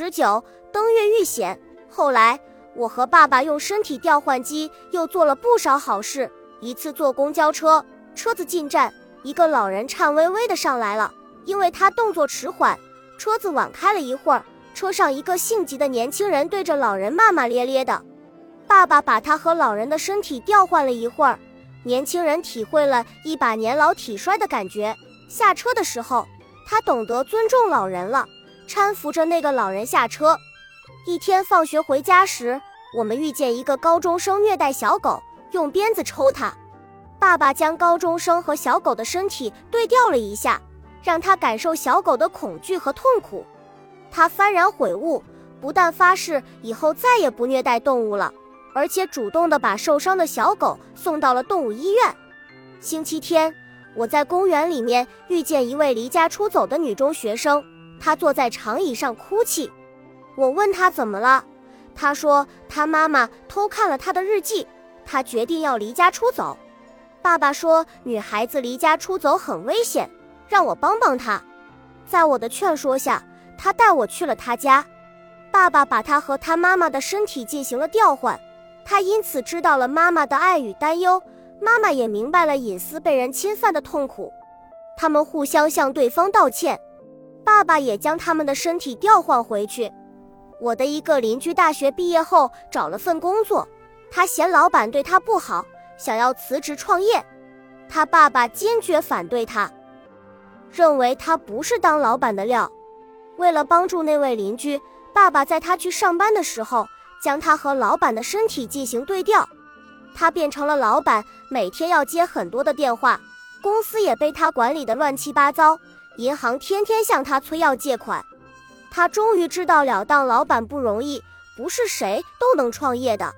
十九，登月遇险。后来，我和爸爸用身体调换机又做了不少好事。一次坐公交车，车子进站，一个老人颤巍巍的上来了，因为他动作迟缓，车子晚开了一会儿。车上一个性急的年轻人对着老人骂骂咧咧的。爸爸把他和老人的身体调换了一会儿，年轻人体会了一把年老体衰的感觉。下车的时候，他懂得尊重老人了，搀扶着那个老人下车。一天放学回家时，我们遇见一个高中生虐待小狗，用鞭子抽它。爸爸将高中生和小狗的身体对调了一下，让他感受小狗的恐惧和痛苦。他幡然悔悟，不但发誓以后再也不虐待动物了，而且主动地把受伤的小狗送到了动物医院。星期天。我在公园里面遇见一位离家出走的女中学生，他坐在长椅上哭泣。我问他怎么了，他说他妈妈偷看了他的日记，他决定要离家出走。爸爸说女孩子离家出走很危险，让我帮帮她。在我的劝说下，他带我去了他家。爸爸把他和他妈妈的身体进行了调换，他因此知道了妈妈的爱与担忧。妈妈也明白了隐私被人侵犯的痛苦，他们互相向对方道歉。爸爸也将他们的身体调换回去。我的一个邻居大学毕业后找了份工作，他嫌老板对他不好，想要辞职创业。他爸爸坚决反对他，认为他不是当老板的料。为了帮助那位邻居，爸爸在他去上班的时候，将他和老板的身体进行对调。他变成了老板，每天要接很多的电话，公司也被他管理的乱七八糟，银行天天向他催要借款。他终于知道了当老板不容易，不是谁都能创业的。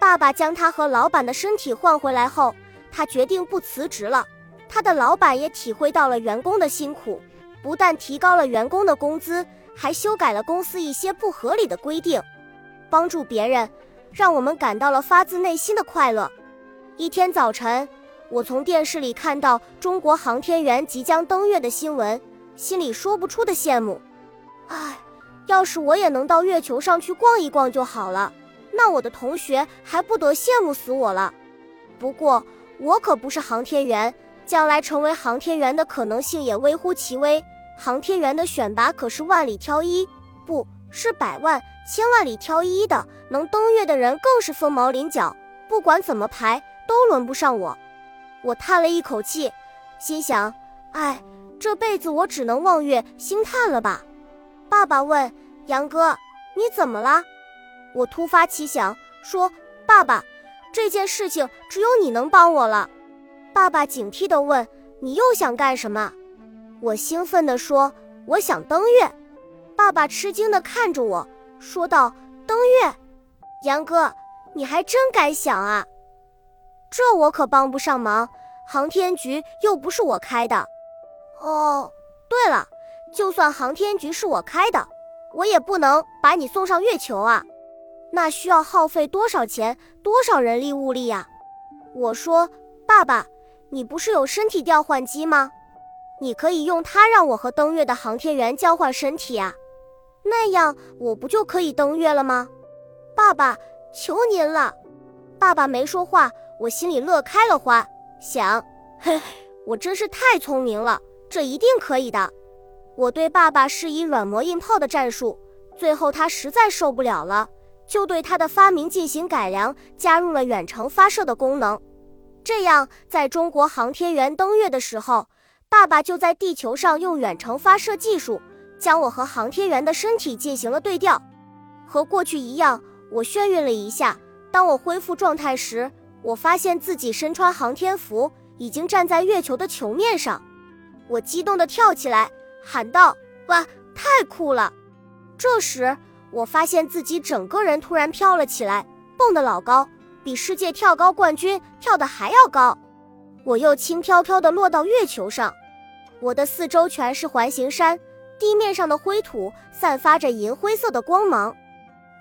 爸爸将他和老板的身体换回来后，他决定不辞职了。他的老板也体会到了员工的辛苦，不但提高了员工的工资，还修改了公司一些不合理的规定，帮助别人。让我们感到了发自内心的快乐。一天早晨，我从电视里看到中国航天员即将登月的新闻，心里说不出的羡慕。唉，要是我也能到月球上去逛一逛就好了，那我的同学还不得羡慕死我了。不过，我可不是航天员，将来成为航天员的可能性也微乎其微。航天员的选拔可是万里挑一，不是百万。千万里挑一的能登月的人更是凤毛麟角，不管怎么排都轮不上我。我叹了一口气，心想：哎，这辈子我只能望月兴叹了吧。爸爸问杨哥：“你怎么了？”我突发奇想说：“爸爸，这件事情只有你能帮我了。”爸爸警惕地问：“你又想干什么？”我兴奋地说：“我想登月。”爸爸吃惊地看着我。说道：“登月，杨哥，你还真敢想啊！这我可帮不上忙，航天局又不是我开的。哦，对了，就算航天局是我开的，我也不能把你送上月球啊，那需要耗费多少钱，多少人力物力呀？”我说：“爸爸，你不是有身体调换机吗？你可以用它让我和登月的航天员交换身体啊。”那样我不就可以登月了吗？爸爸，求您了！爸爸没说话，我心里乐开了花，想，嘿，我真是太聪明了，这一定可以的。我对爸爸施以软磨硬泡的战术，最后他实在受不了了，就对他的发明进行改良，加入了远程发射的功能。这样，在中国航天员登月的时候，爸爸就在地球上用远程发射技术。将我和航天员的身体进行了对调，和过去一样，我眩晕了一下。当我恢复状态时，我发现自己身穿航天服，已经站在月球的球面上。我激动地跳起来，喊道：“哇，太酷了！”这时，我发现自己整个人突然飘了起来，蹦得老高，比世界跳高冠军跳得还要高。我又轻飘飘地落到月球上，我的四周全是环形山。地面上的灰土散发着银灰色的光芒，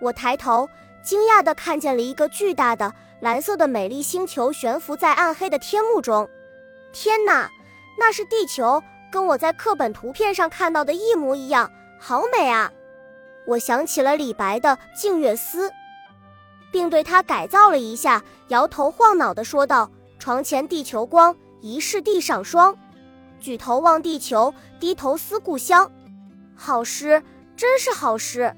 我抬头惊讶地看见了一个巨大的蓝色的美丽星球悬浮在暗黑的天幕中。天哪，那是地球，跟我在课本图片上看到的一模一样，好美啊！我想起了李白的《静月思》，并对他改造了一下，摇头晃脑地说道：“床前地球光，疑是地上霜。举头望地球，低头思故乡。”好诗，真是好诗！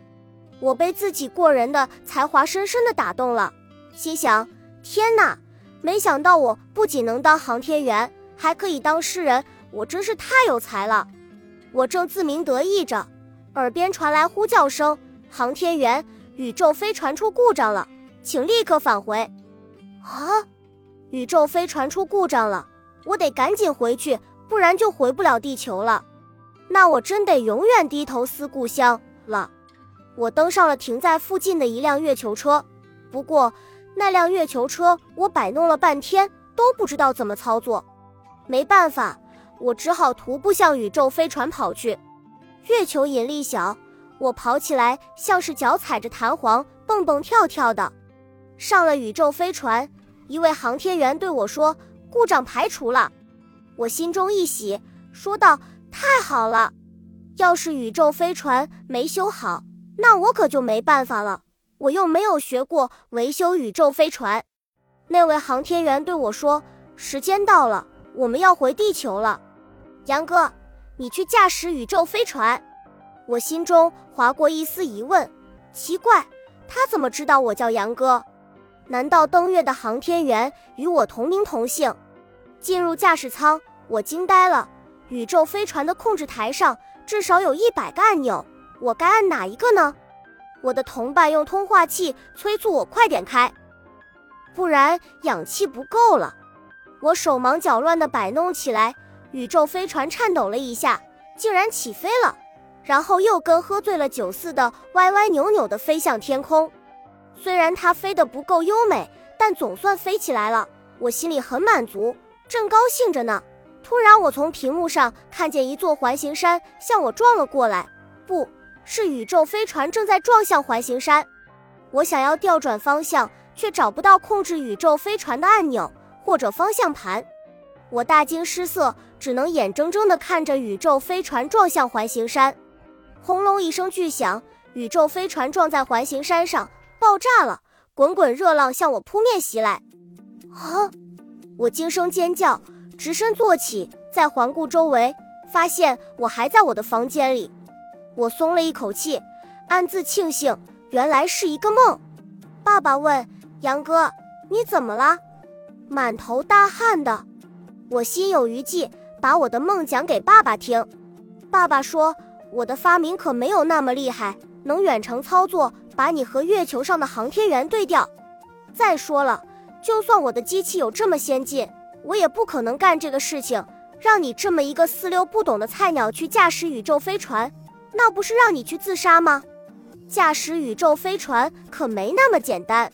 我被自己过人的才华深深地打动了，心想：天哪！没想到我不仅能当航天员，还可以当诗人，我真是太有才了！我正自鸣得意着，耳边传来呼叫声：“航天员，宇宙飞船出故障了，请立刻返回。”啊！宇宙飞船出故障了，我得赶紧回去，不然就回不了地球了。那我真得永远低头思故乡了。我登上了停在附近的一辆月球车，不过那辆月球车我摆弄了半天都不知道怎么操作，没办法，我只好徒步向宇宙飞船跑去。月球引力小，我跑起来像是脚踩着弹簧，蹦蹦跳跳的。上了宇宙飞船，一位航天员对我说：“故障排除了。”我心中一喜，说道：“太好了！要是宇宙飞船没修好。”那我可就没办法了，我又没有学过维修宇宙飞船。那位航天员对我说：“时间到了，我们要回地球了。”杨哥，你去驾驶宇宙飞船。我心中划过一丝疑问，奇怪，他怎么知道我叫杨哥？难道登月的航天员与我同名同姓？进入驾驶舱，我惊呆了。宇宙飞船的控制台上至少有一百个按钮。我该按哪一个呢？我的同伴用通话器催促我快点开，不然氧气不够了。我手忙脚乱地摆弄起来，宇宙飞船颤抖了一下，竟然起飞了，然后又跟喝醉了酒似的歪歪扭扭地飞向天空。虽然它飞得不够优美，但总算飞起来了，我心里很满足，正高兴着呢。突然，我从屏幕上看见一座环形山向我撞了过来，不。是宇宙飞船正在撞向环形山，我想要调转方向，却找不到控制宇宙飞船的按钮或者方向盘，我大惊失色，只能眼睁睁地看着宇宙飞船撞向环形山。轰隆一声巨响，宇宙飞船撞在环形山上，爆炸了，滚滚热浪向我扑面袭来。啊！我惊声尖叫，直身坐起，再环顾周围，发现我还在我的房间里。我松了一口气，暗自庆幸，原来是一个梦。爸爸问杨哥：“你怎么了？”满头大汗的。我心有余悸，把我的梦讲给爸爸听。爸爸说：“我的发明可没有那么厉害，能远程操作，把你和月球上的航天员对调。再说了，就算我的机器有这么先进，我也不可能干这个事情，让你这么一个四六不懂的菜鸟去驾驶宇宙飞船。”那不是让你去自杀吗？驾驶宇宙飞船可没那么简单。